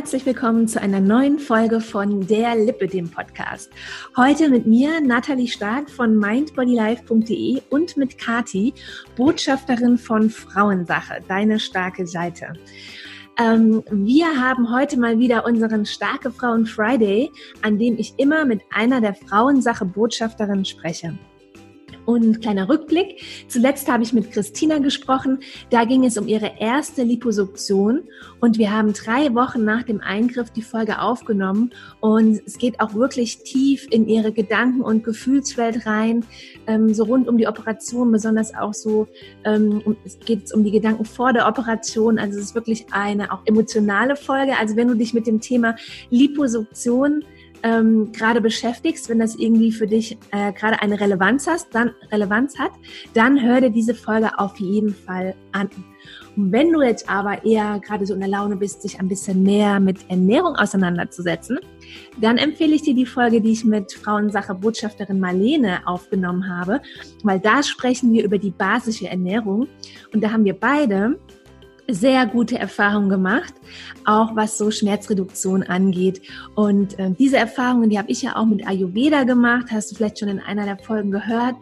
herzlich willkommen zu einer neuen Folge von Der Lippe, dem Podcast. Heute mit mir, Nathalie Stark von mindbodylife.de und mit Kati, Botschafterin von Frauensache, deine starke Seite. Ähm, wir haben heute mal wieder unseren Starke Frauen Friday, an dem ich immer mit einer der Frauensache Botschafterinnen spreche. Und kleiner Rückblick. Zuletzt habe ich mit Christina gesprochen. Da ging es um ihre erste Liposuktion. Und wir haben drei Wochen nach dem Eingriff die Folge aufgenommen. Und es geht auch wirklich tief in ihre Gedanken- und Gefühlswelt rein. Ähm, so rund um die Operation, besonders auch so, ähm, es geht um die Gedanken vor der Operation. Also es ist wirklich eine auch emotionale Folge. Also wenn du dich mit dem Thema Liposuktion ähm, gerade beschäftigst, wenn das irgendwie für dich äh, gerade eine Relevanz hast, dann Relevanz hat, dann hör dir diese Folge auf jeden Fall an. Und wenn du jetzt aber eher gerade so in der Laune bist, sich ein bisschen mehr mit Ernährung auseinanderzusetzen, dann empfehle ich dir die Folge, die ich mit Frauensache Botschafterin Marlene aufgenommen habe, weil da sprechen wir über die basische Ernährung und da haben wir beide sehr gute Erfahrungen gemacht, auch was so Schmerzreduktion angeht. Und äh, diese Erfahrungen, die habe ich ja auch mit Ayurveda gemacht, hast du vielleicht schon in einer der Folgen gehört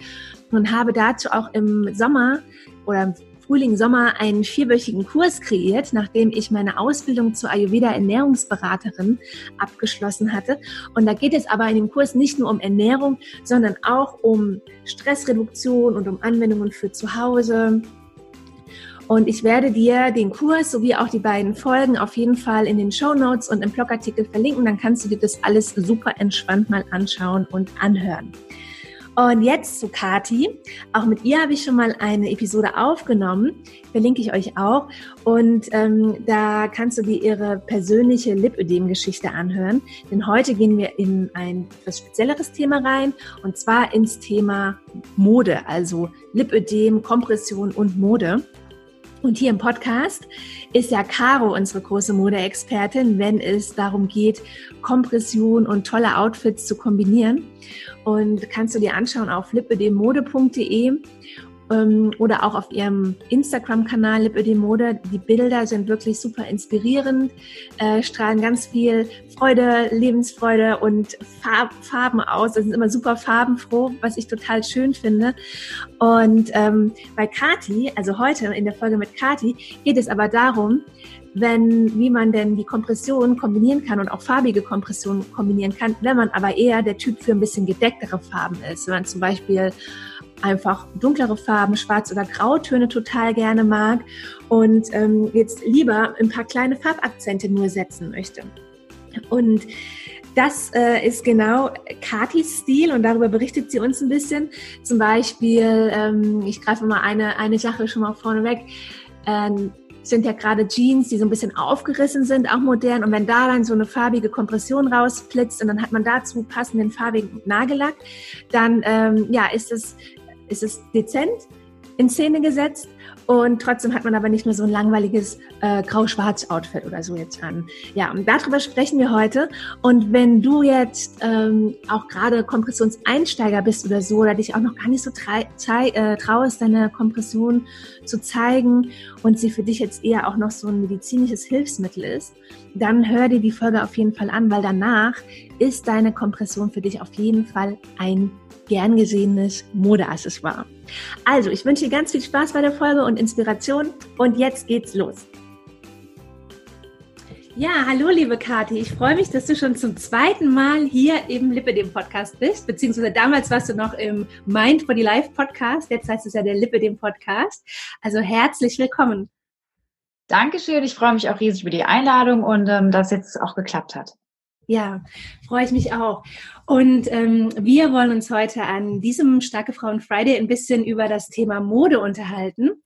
und habe dazu auch im Sommer oder im Frühling, Sommer einen vierwöchigen Kurs kreiert, nachdem ich meine Ausbildung zur Ayurveda Ernährungsberaterin abgeschlossen hatte. Und da geht es aber in dem Kurs nicht nur um Ernährung, sondern auch um Stressreduktion und um Anwendungen für zu Hause, und ich werde dir den Kurs sowie auch die beiden Folgen auf jeden Fall in den Show Notes und im Blogartikel verlinken. Dann kannst du dir das alles super entspannt mal anschauen und anhören. Und jetzt zu Kati. Auch mit ihr habe ich schon mal eine Episode aufgenommen. Verlinke ich euch auch. Und ähm, da kannst du dir ihre persönliche Lipödem-Geschichte anhören. Denn heute gehen wir in ein etwas spezielleres Thema rein. Und zwar ins Thema Mode. Also Lipödem, Kompression und Mode. Und hier im Podcast ist ja Caro unsere große Modeexpertin, wenn es darum geht, Kompression und tolle Outfits zu kombinieren. Und kannst du dir anschauen auf lippedemode.de oder auch auf ihrem Instagram-Kanal Lipödem-Mode. Die Bilder sind wirklich super inspirierend, äh, strahlen ganz viel Freude, Lebensfreude und Farb, Farben aus. Das sind immer super farbenfroh, was ich total schön finde. Und ähm, bei Kati, also heute in der Folge mit Kati, geht es aber darum, wenn, wie man denn die Kompression kombinieren kann und auch farbige Kompression kombinieren kann, wenn man aber eher der Typ für ein bisschen gedecktere Farben ist. Wenn man zum Beispiel einfach dunklere Farben, Schwarz- oder Grautöne total gerne mag und ähm, jetzt lieber ein paar kleine Farbakzente nur setzen möchte. Und das äh, ist genau Katis Stil und darüber berichtet sie uns ein bisschen. Zum Beispiel, ähm, ich greife mal eine, eine Sache schon mal vorneweg. Ähm, sind ja gerade Jeans, die so ein bisschen aufgerissen sind, auch modern. Und wenn da dann so eine farbige Kompression rausblitzt und dann hat man dazu passenden farbigen Nagellack, dann ähm, ja, ist es ist es dezent in Szene gesetzt und trotzdem hat man aber nicht nur so ein langweiliges äh, grau-schwarz-Outfit oder so jetzt an. Ja, und darüber sprechen wir heute. Und wenn du jetzt ähm, auch gerade Kompressionseinsteiger bist oder so, oder dich auch noch gar nicht so äh, traust, deine Kompression zu zeigen und sie für dich jetzt eher auch noch so ein medizinisches Hilfsmittel ist, dann hör dir die Folge auf jeden Fall an, weil danach ist deine Kompression für dich auf jeden Fall ein gern gesehenes Modeaccessoire. Also, ich wünsche dir ganz viel Spaß bei der Folge und Inspiration und jetzt geht's los. Ja, hallo liebe Kathi, ich freue mich, dass du schon zum zweiten Mal hier im Lippe dem Podcast bist, beziehungsweise damals warst du noch im Mind Body Life Podcast, jetzt heißt es ja der Lippe dem Podcast. Also herzlich willkommen. Dankeschön, ich freue mich auch riesig über die Einladung und ähm, dass jetzt auch geklappt hat. Ja, freue ich mich auch. Und ähm, wir wollen uns heute an diesem Starke Frauen Friday ein bisschen über das Thema Mode unterhalten.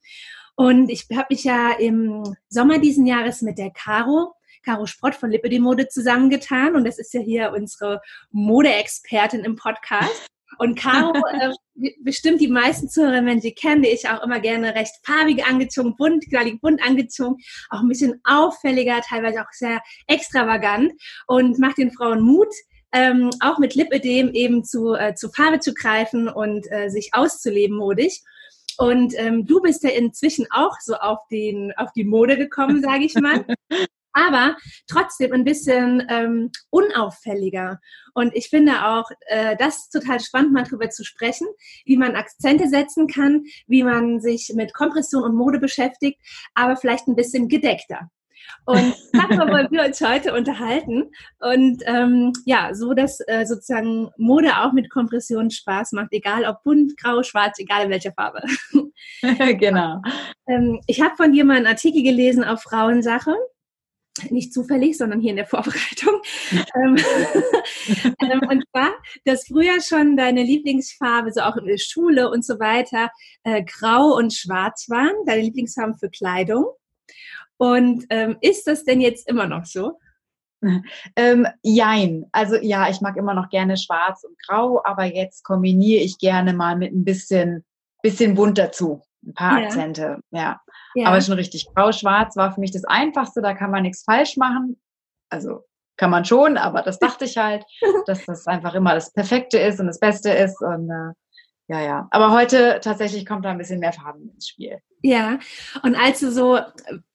Und ich habe mich ja im Sommer diesen Jahres mit der Caro, Caro Sprott von Lippe die Mode zusammengetan. Und das ist ja hier unsere Modeexpertin im Podcast. Und Caro, äh, bestimmt die meisten Zuhörer, wenn sie kennen, die ich auch immer gerne recht farbig angezogen, bunt, knallig bunt angezogen, auch ein bisschen auffälliger, teilweise auch sehr extravagant und macht den Frauen Mut, ähm, auch mit Lipödem eben zu, äh, zu Farbe zu greifen und äh, sich auszuleben modig. Und ähm, du bist ja inzwischen auch so auf, den, auf die Mode gekommen, sage ich mal. aber trotzdem ein bisschen ähm, unauffälliger. Und ich finde auch äh, das total spannend, mal drüber zu sprechen, wie man Akzente setzen kann, wie man sich mit Kompression und Mode beschäftigt, aber vielleicht ein bisschen gedeckter. Und darüber wollen wir uns heute unterhalten. Und ähm, ja, so dass äh, sozusagen Mode auch mit Kompression Spaß macht, egal ob bunt, grau, schwarz, egal in welcher Farbe. genau. Ähm, ich habe von dir mal einen Artikel gelesen auf Frauensache nicht zufällig, sondern hier in der Vorbereitung. Ähm, ähm, und zwar, dass früher schon deine Lieblingsfarbe, so auch in der Schule und so weiter, äh, grau und schwarz waren, deine Lieblingsfarben für Kleidung. Und ähm, ist das denn jetzt immer noch so? Ähm, jein. Also ja, ich mag immer noch gerne schwarz und grau, aber jetzt kombiniere ich gerne mal mit ein bisschen, bisschen bunt dazu. Ein paar ja. Akzente, ja. ja. Aber schon richtig. Grau-Schwarz war für mich das Einfachste, da kann man nichts falsch machen. Also kann man schon, aber das dachte ich halt, dass das einfach immer das Perfekte ist und das Beste ist. Und äh, ja, ja. Aber heute tatsächlich kommt da ein bisschen mehr Farben ins Spiel. Ja. Und als du so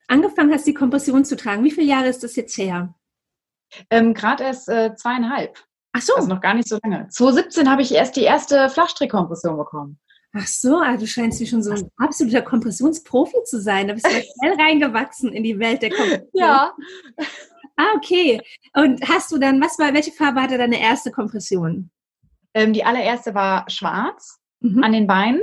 angefangen hast, die Kompression zu tragen, wie viele Jahre ist das jetzt her? Ähm, Gerade erst äh, zweieinhalb. Ach so. Also noch gar nicht so lange. 2017 habe ich erst die erste Flachstrickkompression bekommen. Ach so, also du scheinst wie schon so ein absoluter Kompressionsprofi zu sein. Da bist du schnell reingewachsen in die Welt der Kompression. Ja. Ah, okay. Und hast du dann, was war, welche Farbe hatte deine erste Kompression? Ähm, die allererste war schwarz mhm. an den Beinen,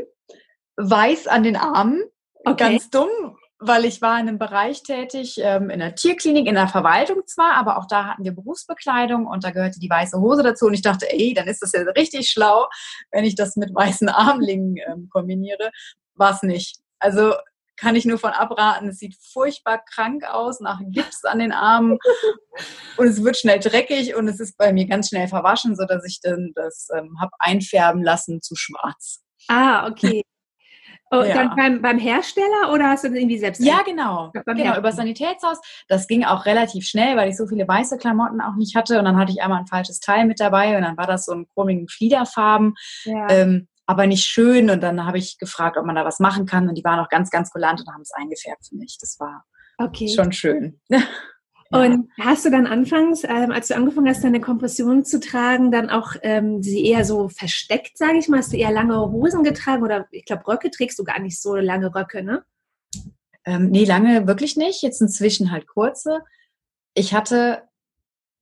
weiß an den Armen. Okay. Ganz dumm, weil ich war in einem Bereich tätig, ähm, in der Tierklinik, in der Verwaltung zwar, aber auch da hatten wir Berufsbekleidung und da gehörte die weiße Hose dazu und ich dachte, ey, dann ist das ja richtig schlau, wenn ich das mit weißen Armlingen ähm, kombiniere. War es nicht. Also kann ich nur von abraten. Es sieht furchtbar krank aus, nach Gips an den Armen und es wird schnell dreckig und es ist bei mir ganz schnell verwaschen, sodass ich dann das ähm, habe einfärben lassen zu schwarz. Ah, okay. Oh, ja. Dann beim, beim Hersteller oder hast du das irgendwie selbst? Ja, genau. Genau, über Sanitätshaus. Das ging auch relativ schnell, weil ich so viele weiße Klamotten auch nicht hatte. Und dann hatte ich einmal ein falsches Teil mit dabei und dann war das so ein komischen Fliederfarben. Ja. Ähm, aber nicht schön. Und dann habe ich gefragt, ob man da was machen kann. Und die waren auch ganz, ganz kulant und haben es eingefärbt für mich. Das war okay. schon schön. Und hast du dann anfangs, ähm, als du angefangen hast, deine Kompression zu tragen, dann auch ähm, sie eher so versteckt, sage ich mal? Hast du eher lange Hosen getragen oder ich glaube, Röcke trägst du gar nicht so lange Röcke, ne? Ähm, nee, lange wirklich nicht. Jetzt inzwischen halt kurze. Ich hatte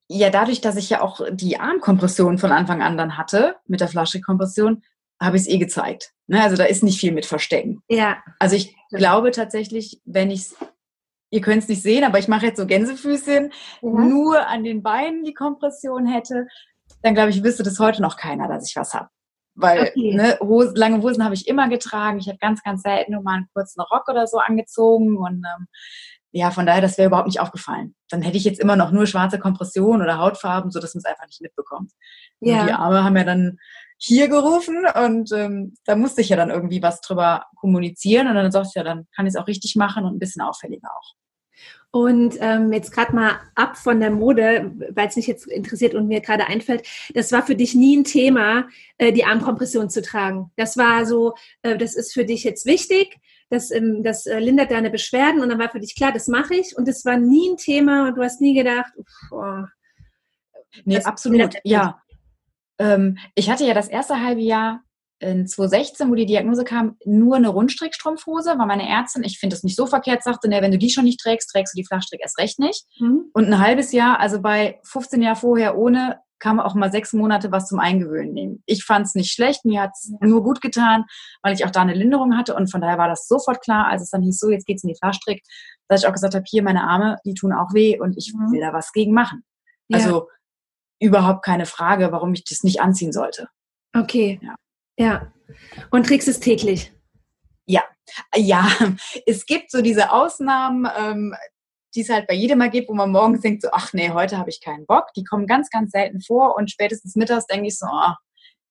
ja dadurch, dass ich ja auch die Armkompression von Anfang an dann hatte, mit der Flaschenkompression, habe ich es eh gezeigt. Ne? Also da ist nicht viel mit Verstecken. Ja. Also ich glaube tatsächlich, wenn ich es ihr könnt es nicht sehen, aber ich mache jetzt so Gänsefüßchen, ja. nur an den Beinen die Kompression hätte, dann glaube ich, wüsste das heute noch keiner, dass ich was habe. Weil okay. ne, Hosen, lange Hosen habe ich immer getragen. Ich habe ganz, ganz selten nur mal einen kurzen Rock oder so angezogen. Und ähm, ja, von daher, das wäre überhaupt nicht aufgefallen. Dann hätte ich jetzt immer noch nur schwarze Kompression oder Hautfarben, so dass man es einfach nicht mitbekommt. Ja. die Arme haben ja dann hier gerufen und ähm, da musste ich ja dann irgendwie was drüber kommunizieren und dann sagte ich ja, dann kann ich es auch richtig machen und ein bisschen auffälliger auch. Und ähm, jetzt gerade mal ab von der Mode, weil es mich jetzt interessiert und mir gerade einfällt, das war für dich nie ein Thema, äh, die Armkompression zu tragen. Das war so, äh, das ist für dich jetzt wichtig, das, ähm, das äh, lindert deine Beschwerden und dann war für dich klar, das mache ich und es war nie ein Thema und du hast nie gedacht, oh, Nee, absolut, ja. Ähm, ich hatte ja das erste halbe Jahr in 2016, wo die Diagnose kam, nur eine Rundstrickstrumpfhose, war meine Ärztin, ich finde das nicht so verkehrt, sagte, ne, wenn du die schon nicht trägst, trägst du die Flachstrick erst recht nicht. Mhm. Und ein halbes Jahr, also bei 15 Jahren vorher ohne, kam auch mal sechs Monate was zum Eingewöhnen nehmen. Ich fand es nicht schlecht, mir hat es nur gut getan, weil ich auch da eine Linderung hatte und von daher war das sofort klar, als es dann hieß, so jetzt geht's in die Flachstrick, dass ich auch gesagt habe, hier meine Arme, die tun auch weh und ich mhm. will da was gegen machen. Ja. Also überhaupt keine Frage, warum ich das nicht anziehen sollte. Okay. Ja. Ja. Und trägst es täglich? Ja. Ja, es gibt so diese Ausnahmen, ähm, die es halt bei jedem mal gibt, wo man morgens denkt so, ach nee, heute habe ich keinen Bock. Die kommen ganz, ganz selten vor und spätestens mittags denke ich so, oh,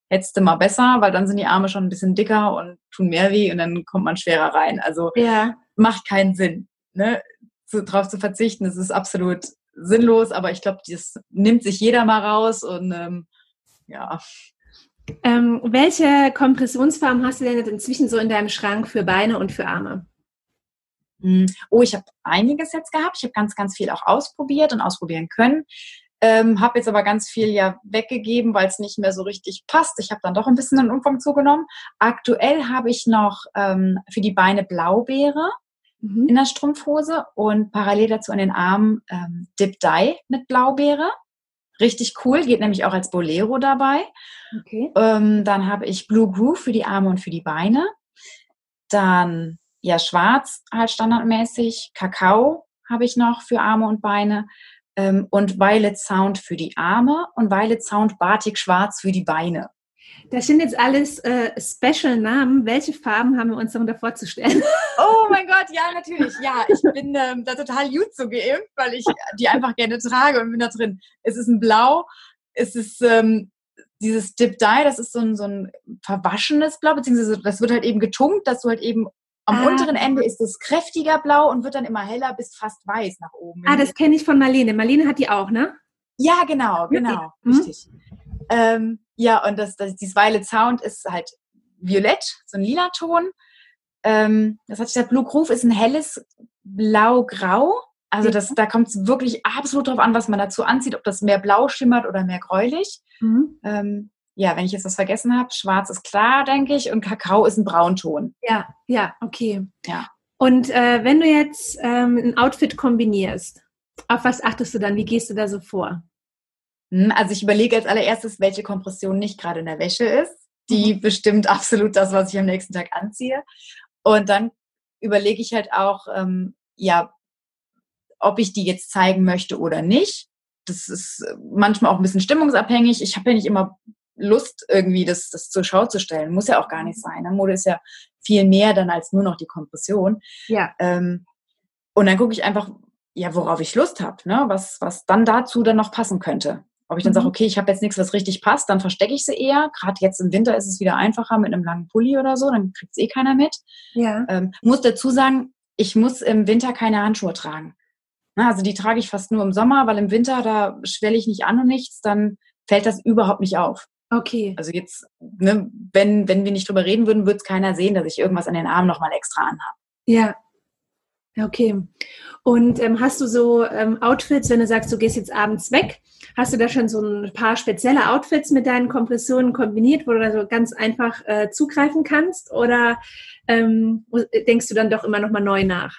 hättest du mal besser, weil dann sind die Arme schon ein bisschen dicker und tun mehr weh und dann kommt man schwerer rein. Also ja. macht keinen Sinn, ne, zu, drauf zu verzichten. Das ist absolut sinnlos, aber ich glaube, das nimmt sich jeder mal raus und ähm, ja, ähm, welche Kompressionsfarben hast du denn jetzt inzwischen so in deinem Schrank für Beine und für Arme? Hm. Oh, ich habe einiges jetzt gehabt. Ich habe ganz, ganz viel auch ausprobiert und ausprobieren können. Ähm, habe jetzt aber ganz viel ja weggegeben, weil es nicht mehr so richtig passt. Ich habe dann doch ein bisschen den Umfang zugenommen. Aktuell habe ich noch ähm, für die Beine Blaubeere mhm. in der Strumpfhose und parallel dazu an den Armen ähm, Dip Dye mit Blaubeere. Richtig cool, geht nämlich auch als Bolero dabei. Okay. Ähm, dann habe ich Blue Groove für die Arme und für die Beine. Dann ja schwarz halt standardmäßig. Kakao habe ich noch für Arme und Beine ähm, und Violet Sound für die Arme und Violet Sound Batik Schwarz für die Beine. Das sind jetzt alles äh, Special-Namen. Welche Farben haben wir uns darunter vorzustellen? Oh mein Gott, ja, natürlich. Ja, ich bin ähm, da total gut so geimpft, weil ich die einfach gerne trage und bin da drin. Es ist ein Blau, es ist ähm, dieses Dip Dye, das ist so ein, so ein verwaschenes Blau, beziehungsweise das wird halt eben getunkt, dass du halt eben am ah. unteren Ende ist es kräftiger blau und wird dann immer heller bis fast weiß nach oben. Ah, das kenne ich von Marlene. Marlene hat die auch, ne? Ja, genau, genau. Mhm. Richtig. Ähm, ja, und das, das, dieses Violet Sound ist halt violett, so ein lila Ton. Ähm, das hat sich gesagt, Blue Groove ist ein helles Blau-Grau. Also das, da kommt es wirklich absolut drauf an, was man dazu anzieht, ob das mehr blau schimmert oder mehr gräulich. Mhm. Ähm, ja, wenn ich jetzt was vergessen habe, schwarz ist klar, denke ich, und Kakao ist ein Braunton. Ja, ja, okay. Ja. Und äh, wenn du jetzt ähm, ein Outfit kombinierst, auf was achtest du dann? Wie gehst du da so vor? Hm, also ich überlege als allererstes, welche Kompression nicht gerade in der Wäsche ist. Die mhm. bestimmt absolut das, was ich am nächsten Tag anziehe. Und dann überlege ich halt auch, ähm, ja, ob ich die jetzt zeigen möchte oder nicht. Das ist manchmal auch ein bisschen stimmungsabhängig. Ich habe ja nicht immer Lust, irgendwie das, das zur Schau zu stellen. Muss ja auch gar nicht sein. Ne? Mode ist ja viel mehr dann als nur noch die Kompression. Ja. Ähm, und dann gucke ich einfach, ja, worauf ich Lust habe, ne? was, was dann dazu dann noch passen könnte. Ob ich dann mhm. sage, okay, ich habe jetzt nichts, was richtig passt, dann verstecke ich sie eher. Gerade jetzt im Winter ist es wieder einfacher mit einem langen Pulli oder so, dann kriegt es eh keiner mit. Ja. Ähm, muss dazu sagen, ich muss im Winter keine Handschuhe tragen. Na, also die trage ich fast nur im Sommer, weil im Winter, da schwelle ich nicht an und nichts, dann fällt das überhaupt nicht auf. Okay. Also jetzt, ne, wenn, wenn wir nicht drüber reden würden, würde es keiner sehen, dass ich irgendwas an den Armen nochmal extra anhabe. Ja. Okay. Und ähm, hast du so ähm, Outfits, wenn du sagst, du gehst jetzt abends weg, hast du da schon so ein paar spezielle Outfits mit deinen Kompressionen kombiniert, wo du da so ganz einfach äh, zugreifen kannst? Oder ähm, denkst du dann doch immer nochmal neu nach?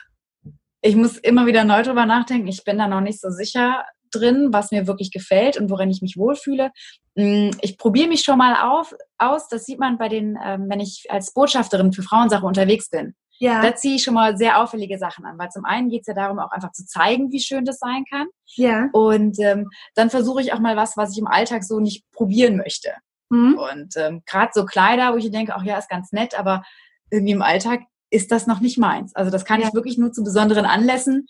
Ich muss immer wieder neu drüber nachdenken. Ich bin da noch nicht so sicher drin, was mir wirklich gefällt und worin ich mich wohlfühle. Mm, ich probiere mich schon mal auf, aus. Das sieht man bei den, ähm, wenn ich als Botschafterin für Frauensache unterwegs bin. Ja. Da ziehe ich schon mal sehr auffällige Sachen an, weil zum einen geht es ja darum, auch einfach zu zeigen, wie schön das sein kann. Ja. Und ähm, dann versuche ich auch mal was, was ich im Alltag so nicht probieren möchte. Mhm. Und ähm, gerade so Kleider, wo ich denke, ach ja, ist ganz nett, aber irgendwie im Alltag ist das noch nicht meins. Also das kann ja. ich wirklich nur zu besonderen Anlässen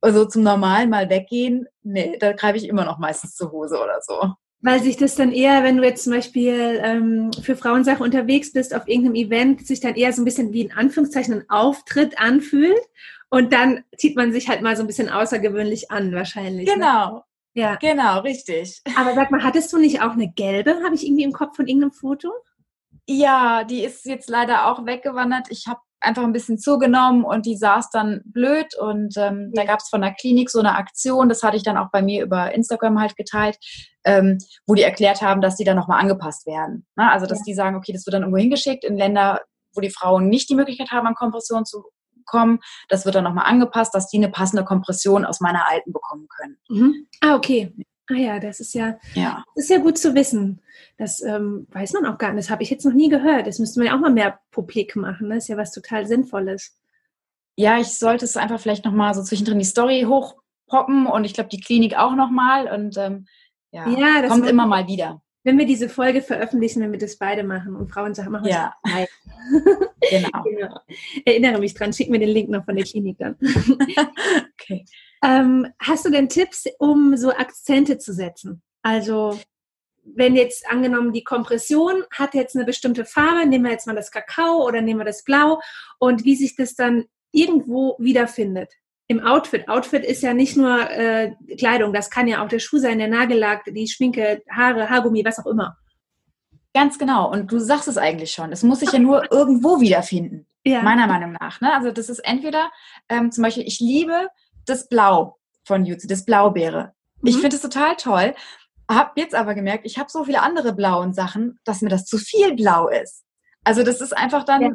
also zum normalen Mal weggehen, nee, da greife ich immer noch meistens zur Hose oder so. Weil sich das dann eher, wenn du jetzt zum Beispiel ähm, für Frauensache unterwegs bist auf irgendeinem Event, sich dann eher so ein bisschen wie in Anführungszeichen ein Auftritt anfühlt und dann zieht man sich halt mal so ein bisschen außergewöhnlich an wahrscheinlich. Ne? Genau. Ne? Ja. Genau, richtig. Aber sag mal, hattest du nicht auch eine gelbe? Habe ich irgendwie im Kopf von irgendeinem Foto? Ja, die ist jetzt leider auch weggewandert. Ich habe einfach ein bisschen zugenommen und die saß dann blöd und ähm, ja. da gab es von der Klinik so eine Aktion, das hatte ich dann auch bei mir über Instagram halt geteilt, ähm, wo die erklärt haben, dass die dann nochmal angepasst werden. Ne? Also dass ja. die sagen, okay, das wird dann irgendwo hingeschickt in Länder, wo die Frauen nicht die Möglichkeit haben, an Kompression zu kommen. Das wird dann nochmal angepasst, dass die eine passende Kompression aus meiner alten bekommen können. Mhm. Ah, okay. Ah ja, das ist ja, ja. Ist ja gut zu wissen. Das ähm, weiß man auch gar nicht. Das habe ich jetzt noch nie gehört. Das müsste man ja auch mal mehr publik machen. Das ist ja was total Sinnvolles. Ja, ich sollte es einfach vielleicht nochmal so zwischendrin die Story hochpoppen und ich glaube die Klinik auch nochmal und ähm, ja, ja das kommt immer mal wieder. Wenn wir diese Folge veröffentlichen, wenn wir das beide machen und Frauen sagen, machen wir ja. genau. genau. Erinnere mich dran, schick mir den Link noch von der Klinik dann. okay. Ähm, hast du denn Tipps, um so Akzente zu setzen? Also wenn jetzt angenommen die Kompression hat jetzt eine bestimmte Farbe, nehmen wir jetzt mal das Kakao oder nehmen wir das Blau und wie sich das dann irgendwo wiederfindet. Im Outfit. Outfit ist ja nicht nur äh, Kleidung, das kann ja auch der Schuh sein, der Nagellack, die Schminke, Haare, Haargummi, was auch immer. Ganz genau. Und du sagst es eigentlich schon. Es muss sich ja nur irgendwo wiederfinden. Ja. Meiner Meinung nach. Ne? Also das ist entweder ähm, zum Beispiel, ich liebe das Blau von Jutsu, das Blaubeere. Mhm. Ich finde es total toll. Hab jetzt aber gemerkt, ich habe so viele andere blauen Sachen, dass mir das zu viel blau ist. Also das ist einfach dann ja.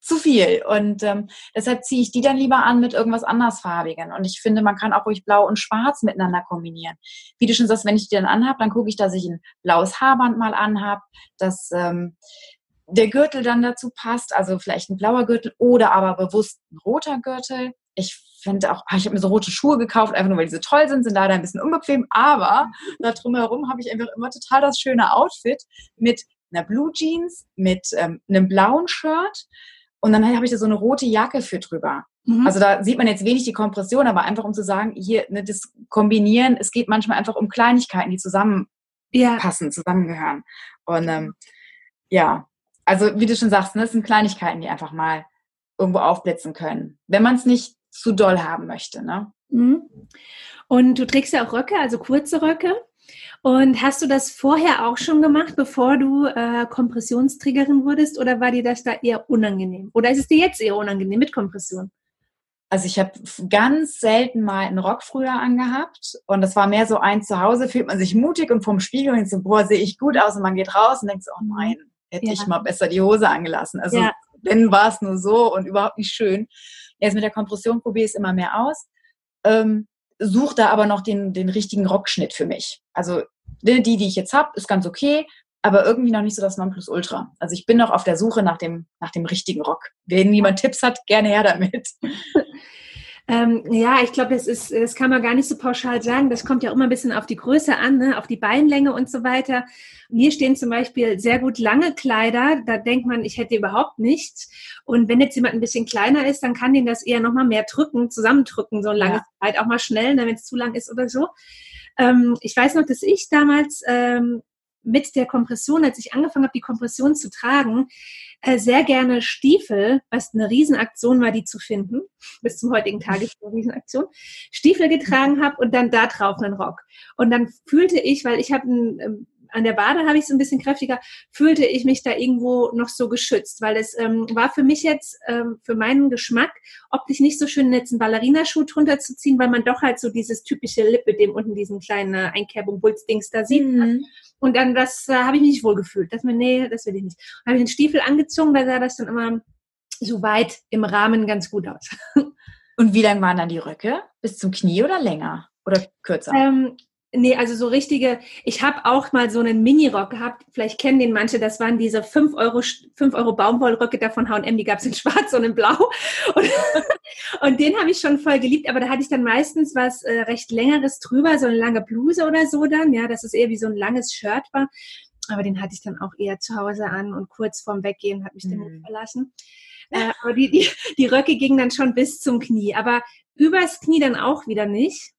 zu viel. Und ähm, deshalb ziehe ich die dann lieber an mit irgendwas andersfarbigen. Und ich finde, man kann auch ruhig blau und schwarz miteinander kombinieren. Wie du schon sagst, wenn ich die dann anhab, dann gucke ich, dass ich ein blaues Haarband mal anhab, dass ähm, der Gürtel dann dazu passt, also vielleicht ein blauer Gürtel oder aber bewusst ein roter Gürtel. Ich finde auch, ah, ich habe mir so rote Schuhe gekauft, einfach nur weil die so toll sind, sind leider ein bisschen unbequem, aber da drumherum habe ich einfach immer total das schöne Outfit mit einer Blue Jeans, mit ähm, einem blauen Shirt und dann habe ich da so eine rote Jacke für drüber. Mhm. Also da sieht man jetzt wenig die Kompression, aber einfach um zu sagen, hier ne, das Kombinieren, es geht manchmal einfach um Kleinigkeiten, die zusammenpassen, ja. zusammengehören. Und ähm, ja, also wie du schon sagst, ne, es sind Kleinigkeiten, die einfach mal irgendwo aufblitzen können, wenn man es nicht zu doll haben möchte. Ne? Mhm. Und du trägst ja auch Röcke, also kurze Röcke. Und hast du das vorher auch schon gemacht, bevor du äh, Kompressionsträgerin wurdest, oder war dir das da eher unangenehm? Oder ist es dir jetzt eher unangenehm mit Kompression? Also ich habe ganz selten mal einen Rock früher angehabt und das war mehr so ein Zuhause, fühlt man sich mutig und vom Spiegel und so, boah, sehe ich gut aus und man geht raus und denkt so, oh nein, hätte ja. ich mal besser die Hose angelassen. Also ja. Wenn war es nur so und überhaupt nicht schön. Jetzt mit der Kompression probiere ich es immer mehr aus. Ähm, suche da aber noch den, den richtigen Rockschnitt für mich. Also die, die ich jetzt habe, ist ganz okay, aber irgendwie noch nicht so das Nonplusultra. Also ich bin noch auf der Suche nach dem, nach dem richtigen Rock. Wenn jemand Tipps hat, gerne her damit. Ähm, ja, ich glaube, das ist, das kann man gar nicht so pauschal sagen. Das kommt ja immer ein bisschen auf die Größe an, ne? auf die Beinlänge und so weiter. Mir stehen zum Beispiel sehr gut lange Kleider. Da denkt man, ich hätte überhaupt nichts. Und wenn jetzt jemand ein bisschen kleiner ist, dann kann den das eher nochmal mehr drücken, zusammendrücken, so ein langes ja. Kleid, auch mal schnell, ne, wenn es zu lang ist oder so. Ähm, ich weiß noch, dass ich damals ähm, mit der Kompression, als ich angefangen habe, die Kompression zu tragen, äh, sehr gerne Stiefel, was eine Riesenaktion war, die zu finden. Bis zum heutigen Tag ist eine Riesenaktion. Stiefel getragen habe und dann da drauf einen Rock. Und dann fühlte ich, weil ich habe ein ähm, an der Bade habe ich so ein bisschen kräftiger, fühlte ich mich da irgendwo noch so geschützt, weil es ähm, war für mich jetzt, ähm, für meinen Geschmack, optisch nicht so schön, jetzt einen Ballerinaschuh drunter zu ziehen, weil man doch halt so dieses typische Lippe, dem unten diesen kleinen äh, Einkerbung, Bulzdings da sieht. Mhm. Und dann, das äh, habe ich mich nicht wohl gefühlt. Das mir, nee, das will ich nicht. Habe ich den Stiefel angezogen, da sah das dann immer so weit im Rahmen ganz gut aus. Und wie lang waren dann die Röcke? Bis zum Knie oder länger? Oder kürzer? Ähm, Nee, also so richtige, ich habe auch mal so einen Mini-Rock gehabt, vielleicht kennen den manche, das waren diese 5 Euro, 5 Euro Baumwollröcke da von H&M, die gab es in schwarz und in blau und, und den habe ich schon voll geliebt, aber da hatte ich dann meistens was äh, recht längeres drüber, so eine lange Bluse oder so dann, ja, dass es eher wie so ein langes Shirt war, aber den hatte ich dann auch eher zu Hause an und kurz vorm Weggehen hat mich der Mut mhm. verlassen. Äh, aber die, die, die Röcke gingen dann schon bis zum Knie, aber übers Knie dann auch wieder nicht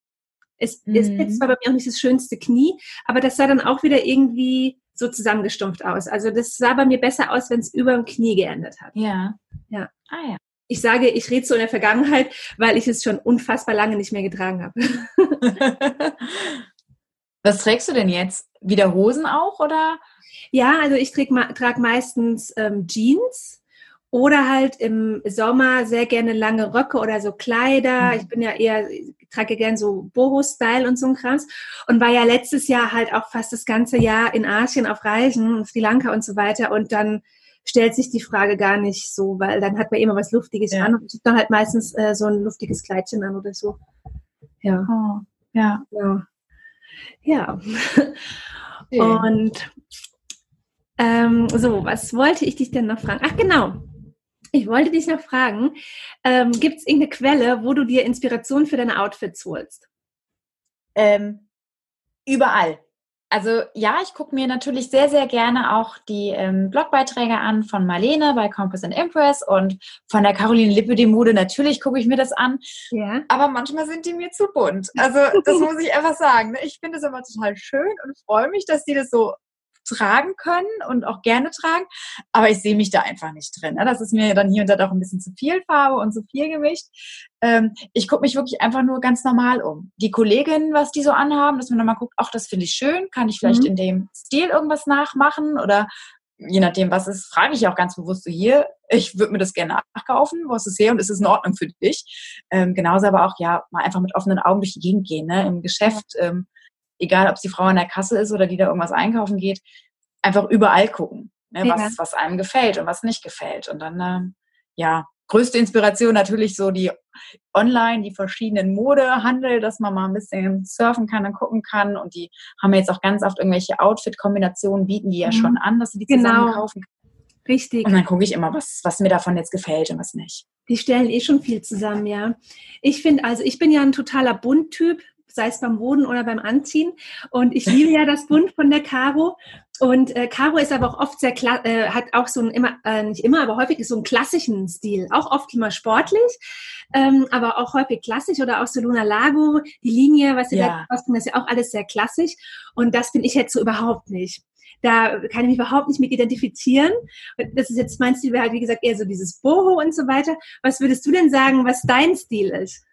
es, mhm. es ist zwar bei mir auch nicht das schönste Knie, aber das sah dann auch wieder irgendwie so zusammengestumpft aus. Also das sah bei mir besser aus, wenn es über dem Knie geendet hat. Ja. Ja. Ah ja. Ich sage, ich rede so in der Vergangenheit, weil ich es schon unfassbar lange nicht mehr getragen habe. Was trägst du denn jetzt? Wieder Hosen auch oder? Ja, also ich trage trag meistens ähm, Jeans oder halt im Sommer sehr gerne lange Röcke oder so Kleider. Mhm. Ich bin ja eher, trage gern so Boho-Style und so ein Kranz. Und war ja letztes Jahr halt auch fast das ganze Jahr in Asien auf Reisen, Sri Lanka und so weiter. Und dann stellt sich die Frage gar nicht so, weil dann hat man immer was Luftiges ja. an und ich dann halt meistens äh, so ein luftiges Kleidchen an oder so. Ja. Oh, ja. Ja. ja. Und ähm, so, was wollte ich dich denn noch fragen? Ach genau, ich wollte dich noch fragen, ähm, gibt es irgendeine Quelle, wo du dir Inspiration für deine Outfits holst? Ähm, überall. Also ja, ich gucke mir natürlich sehr, sehr gerne auch die ähm, Blogbeiträge an von Marlene bei Compass and Impress und von der Caroline Lippe die Mode. Natürlich gucke ich mir das an. Ja. Aber manchmal sind die mir zu bunt. Also das muss ich einfach sagen. Ne? Ich finde es immer total schön und freue mich, dass die das so tragen können und auch gerne tragen. Aber ich sehe mich da einfach nicht drin. Ne? Das ist mir dann hier und da doch ein bisschen zu viel Farbe und zu viel Gewicht. Ähm, ich gucke mich wirklich einfach nur ganz normal um. Die Kolleginnen, was die so anhaben, dass man nochmal guckt, ach, das finde ich schön, kann ich vielleicht mhm. in dem Stil irgendwas nachmachen oder je nachdem, was ist, frage ich auch ganz bewusst so hier, ich würde mir das gerne nachkaufen, wo ist es her und ist es in Ordnung für dich? Ähm, genauso aber auch, ja, mal einfach mit offenen Augen durch die Gegend gehen, ne? im Geschäft, ähm, egal ob es die Frau an der Kasse ist oder die da irgendwas einkaufen geht, einfach überall gucken, ne? was, ja. was einem gefällt und was nicht gefällt. Und dann, ähm, ja, größte Inspiration natürlich so die online, die verschiedenen Modehandel, dass man mal ein bisschen surfen kann und gucken kann. Und die haben jetzt auch ganz oft irgendwelche Outfit-Kombinationen, bieten die ja mhm. schon an, dass sie die genau. zusammen kaufen Richtig. Und dann gucke ich immer, was, was mir davon jetzt gefällt und was nicht. Die stellen eh schon viel zusammen, ja. Ich finde, also ich bin ja ein totaler Bunttyp sei es beim Boden oder beim Anziehen. Und ich liebe ja das Bunt von der Caro. Und äh, Caro ist aber auch oft sehr, äh, hat auch so ein immer, äh, nicht immer, aber häufig ist so einen klassischen Stil. Auch oft immer sportlich, ähm, aber auch häufig klassisch oder auch so Luna Lago, die Linie, was sie ja. da rausbringen, ist ja auch alles sehr klassisch. Und das bin ich jetzt so überhaupt nicht. Da kann ich mich überhaupt nicht mit identifizieren. Das ist jetzt mein Stil, halt wie gesagt eher so dieses Boho und so weiter. Was würdest du denn sagen, was dein Stil ist?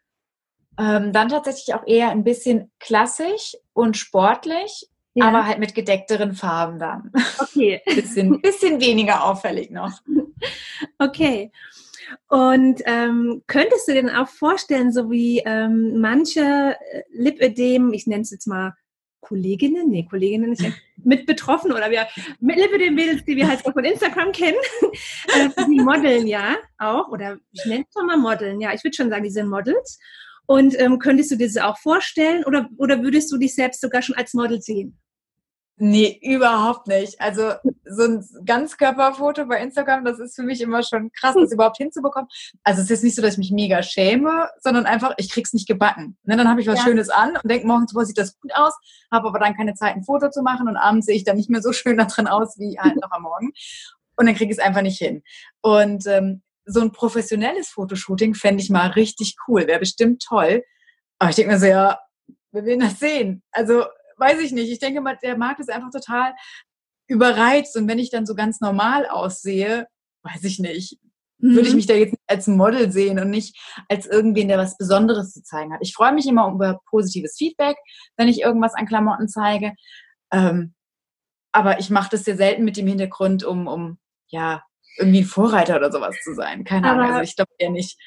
Ähm, dann tatsächlich auch eher ein bisschen klassisch und sportlich, ja. aber halt mit gedeckteren Farben dann. Okay. bisschen, bisschen weniger auffällig noch. Okay. Und ähm, könntest du dir denn auch vorstellen, so wie ähm, manche äh, Lipödem, ich nenne es jetzt mal Kolleginnen, nee, Kolleginnen ist ja mit betroffen oder wir mit Lipödem Mädels, die wir halt auch von Instagram kennen, äh, die modeln ja auch oder ich nenne es mal modeln, ja, ich würde schon sagen, die sind Models und ähm, könntest du dir das auch vorstellen oder, oder würdest du dich selbst sogar schon als Model sehen? Nee, überhaupt nicht. Also so ein Ganzkörperfoto bei Instagram, das ist für mich immer schon krass, das überhaupt hinzubekommen. Also es ist nicht so, dass ich mich mega schäme, sondern einfach, ich krieg's nicht gebacken. Ne, dann habe ich was ja. Schönes an und denke morgens, boah, sieht das gut aus, habe aber dann keine Zeit, ein Foto zu machen und abends sehe ich dann nicht mehr so schön da drin aus wie halt noch am Morgen. Und dann kriege ich es einfach nicht hin. Und ähm, so ein professionelles Fotoshooting fände ich mal richtig cool, wäre bestimmt toll. Aber ich denke mir so, ja, wir will das sehen. Also, weiß ich nicht. Ich denke mal, der Markt ist einfach total überreizt. Und wenn ich dann so ganz normal aussehe, weiß ich nicht, mhm. würde ich mhm. mich da jetzt als Model sehen und nicht als irgendwen, der was Besonderes zu zeigen hat. Ich freue mich immer über positives Feedback, wenn ich irgendwas an Klamotten zeige. Ähm, aber ich mache das sehr selten mit dem Hintergrund, um, um ja, irgendwie ein Vorreiter oder sowas zu sein. Keine Ahnung, also ich glaube eher nicht.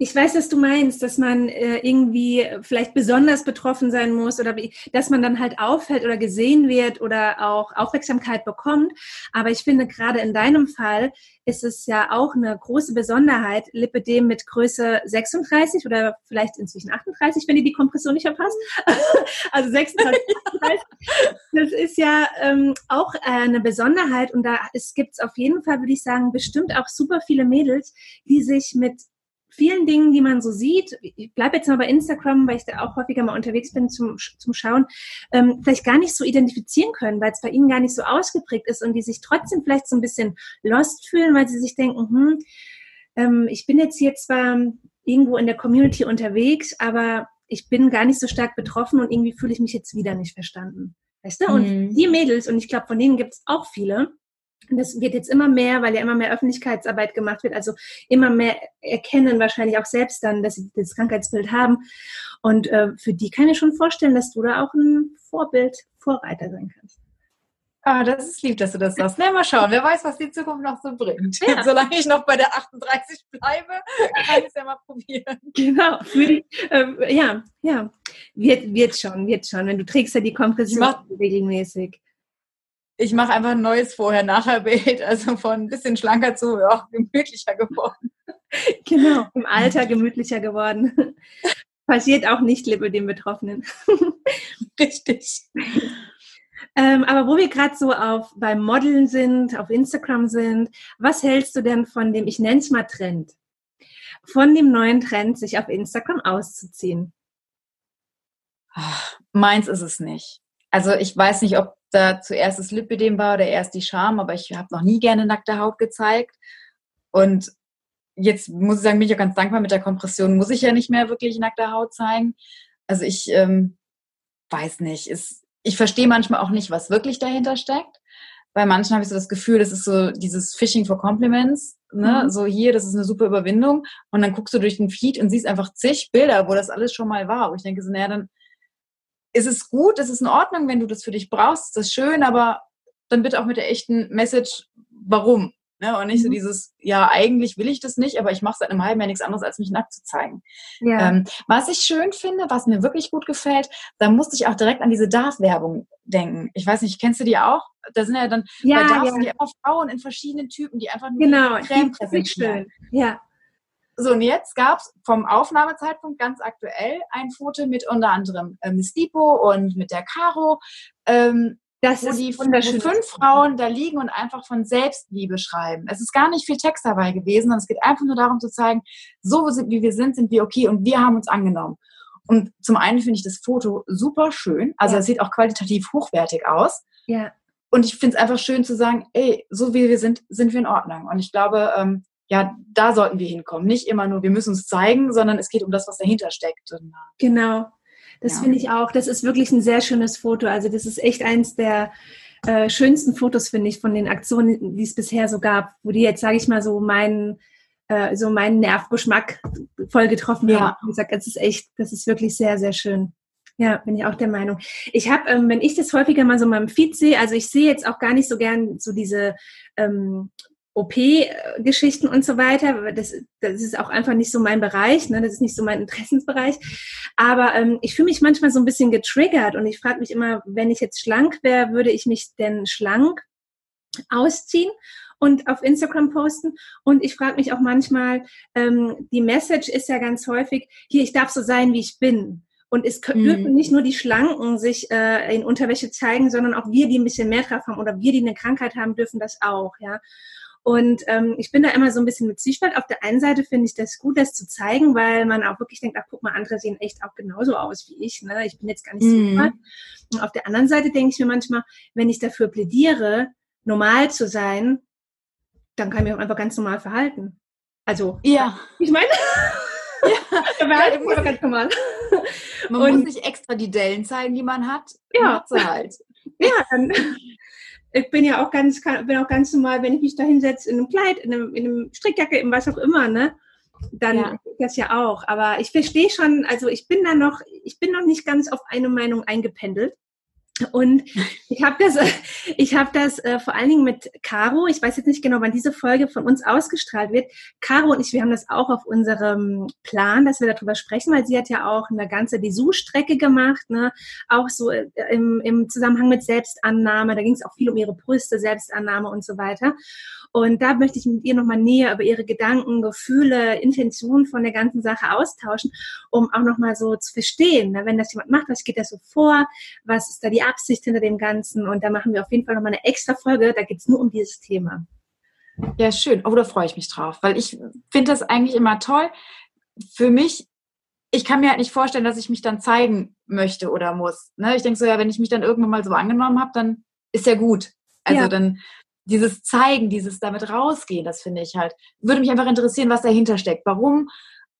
Ich weiß, was du meinst, dass man äh, irgendwie vielleicht besonders betroffen sein muss oder wie, dass man dann halt auffällt oder gesehen wird oder auch Aufmerksamkeit bekommt. Aber ich finde, gerade in deinem Fall ist es ja auch eine große Besonderheit, Lipidem mit Größe 36 oder vielleicht inzwischen 38, wenn ihr die Kompression nicht verpasst. also 36, 38. Das ist ja ähm, auch eine Besonderheit und da gibt es auf jeden Fall, würde ich sagen, bestimmt auch super viele Mädels, die sich mit vielen Dingen, die man so sieht, ich bleibe jetzt mal bei Instagram, weil ich da auch häufiger mal unterwegs bin zum, zum Schauen, ähm, vielleicht gar nicht so identifizieren können, weil es bei ihnen gar nicht so ausgeprägt ist und die sich trotzdem vielleicht so ein bisschen lost fühlen, weil sie sich denken, hm, ähm, ich bin jetzt hier zwar irgendwo in der Community unterwegs, aber ich bin gar nicht so stark betroffen und irgendwie fühle ich mich jetzt wieder nicht verstanden. Weißt du? Und mhm. die Mädels, und ich glaube, von denen gibt es auch viele, das wird jetzt immer mehr, weil ja immer mehr Öffentlichkeitsarbeit gemacht wird, also immer mehr erkennen wahrscheinlich auch selbst dann, dass sie das Krankheitsbild haben. Und äh, für die kann ich schon vorstellen, dass du da auch ein Vorbild, Vorreiter sein kannst. Ah, das ist lieb, dass du das sagst. Na, mal schauen. Wer weiß, was die Zukunft noch so bringt. Ja. Solange ich noch bei der 38 bleibe, kann ich es ja mal probieren. Genau. Die, äh, ja, ja. Wird, wird schon, wird schon. Wenn du trägst ja die Kompression regelmäßig ich mache einfach ein neues Vorher-Nachher-Bild, also von ein bisschen schlanker zu ja, gemütlicher geworden. Genau, im Alter gemütlicher geworden. Passiert auch nicht liebe den Betroffenen. Richtig. Ähm, aber wo wir gerade so auf beim Modeln sind, auf Instagram sind, was hältst du denn von dem, ich nenne es mal Trend, von dem neuen Trend, sich auf Instagram auszuziehen? Ach, meins ist es nicht. Also ich weiß nicht, ob da zuerst das Lipidem war oder erst die Scham, aber ich habe noch nie gerne nackte Haut gezeigt. Und jetzt muss ich sagen, bin ich auch ganz dankbar mit der Kompression, muss ich ja nicht mehr wirklich nackte Haut zeigen. Also ich ähm, weiß nicht, ist, ich verstehe manchmal auch nicht, was wirklich dahinter steckt. Bei manchen habe ich so das Gefühl, das ist so dieses Fishing for Compliments, ne? Mhm. So hier, das ist eine super Überwindung. Und dann guckst du durch den Feed und siehst einfach zig Bilder, wo das alles schon mal war. Wo ich denke so, naja, dann ist es gut, ist es in Ordnung, wenn du das für dich brauchst, ist das schön, aber dann bitte auch mit der echten Message, warum. Ne? Und nicht so mhm. dieses, ja, eigentlich will ich das nicht, aber ich mache seit einem halben Jahr nichts anderes, als mich nackt zu zeigen. Ja. Ähm, was ich schön finde, was mir wirklich gut gefällt, da musste ich auch direkt an diese Darf-Werbung denken. Ich weiß nicht, kennst du die auch? Da sind ja dann ja, bei Darf ja. sind ja immer Frauen in verschiedenen Typen, die einfach nur genau, Creme präsentieren. Schön. Ja. So, und jetzt gab es vom Aufnahmezeitpunkt ganz aktuell ein Foto mit unter anderem äh, Miss Lipo und mit der Caro. Ähm, das wo die wunderschön. fünf Frauen da liegen und einfach von Selbstliebe schreiben. Es ist gar nicht viel Text dabei gewesen, sondern es geht einfach nur darum zu zeigen, so wie wir sind, sind wir okay und wir haben uns angenommen. Und zum einen finde ich das Foto super schön, also es sieht auch qualitativ hochwertig aus. Ja. Und ich finde es einfach schön zu sagen, ey, so wie wir sind, sind wir in Ordnung. Und ich glaube, ähm, ja, da sollten wir hinkommen. Nicht immer nur, wir müssen uns zeigen, sondern es geht um das, was dahinter steckt. Und, äh, genau. Das ja. finde ich auch. Das ist wirklich ein sehr schönes Foto. Also das ist echt eins der äh, schönsten Fotos, finde ich, von den Aktionen, die es bisher so gab, wo die jetzt, sage ich mal, so meinen äh, so meinen Nervgeschmack voll getroffen ja. haben. Ich sage, das ist echt, das ist wirklich sehr, sehr schön. Ja, bin ich auch der Meinung. Ich habe, ähm, wenn ich das häufiger mal so in meinem Feed sehe, also ich sehe jetzt auch gar nicht so gern so diese ähm, OP-Geschichten und so weiter. Das, das ist auch einfach nicht so mein Bereich, ne? das ist nicht so mein Interessensbereich. Aber ähm, ich fühle mich manchmal so ein bisschen getriggert und ich frage mich immer, wenn ich jetzt schlank wäre, würde ich mich denn schlank ausziehen? und auf Instagram posten. Und ich frage mich auch manchmal, ähm, die Message ist ja ganz häufig, hier, ich darf so sein, wie ich bin. Und es mhm. dürfen nicht nur die Schlanken sich äh, in Unterwäsche zeigen, sondern auch wir, die ein bisschen mehr drauf haben oder wir, die eine Krankheit haben, dürfen das auch, ja. Und ähm, ich bin da immer so ein bisschen mit Zwiespalt. Auf der einen Seite finde ich das gut, das zu zeigen, weil man auch wirklich denkt, ach guck mal, andere sehen echt auch genauso aus wie ich. Ne? Ich bin jetzt gar nicht mhm. super. Und auf der anderen Seite denke ich mir manchmal, wenn ich dafür plädiere, normal zu sein, dann kann ich mich auch einfach ganz normal verhalten. Also, ja. Ich meine, ja, ja, ganz normal. Man Und, muss nicht extra die Dellen zeigen, die man hat. Ja. Hat halt. Ja, dann, ich bin ja auch ganz, bin auch ganz normal, wenn ich mich da hinsetze in einem Kleid, in einem, in einem Strickjacke, in was auch immer, ne? Dann ja. das ja auch. Aber ich verstehe schon, also ich bin da noch, ich bin noch nicht ganz auf eine Meinung eingependelt. Und ich habe das, ich habe das äh, vor allen Dingen mit Caro. Ich weiß jetzt nicht genau, wann diese Folge von uns ausgestrahlt wird. Caro und ich, wir haben das auch auf unserem Plan, dass wir darüber sprechen, weil sie hat ja auch eine ganze Dessous-Strecke gemacht, ne? Auch so äh, im, im Zusammenhang mit Selbstannahme. Da ging es auch viel um ihre Brüste, Selbstannahme und so weiter. Und da möchte ich mit ihr nochmal näher über ihre Gedanken, Gefühle, Intentionen von der ganzen Sache austauschen, um auch nochmal so zu verstehen, ne? wenn das jemand macht, was geht da so vor, was ist da die Absicht hinter dem Ganzen. Und da machen wir auf jeden Fall nochmal eine extra Folge, da geht es nur um dieses Thema. Ja, schön. Oh, da freue ich mich drauf, weil ich finde das eigentlich immer toll. Für mich, ich kann mir halt nicht vorstellen, dass ich mich dann zeigen möchte oder muss. Ne? Ich denke so, ja, wenn ich mich dann irgendwann mal so angenommen habe, dann ist ja gut. Also ja. dann dieses Zeigen, dieses damit rausgehen, das finde ich halt, würde mich einfach interessieren, was dahinter steckt. Warum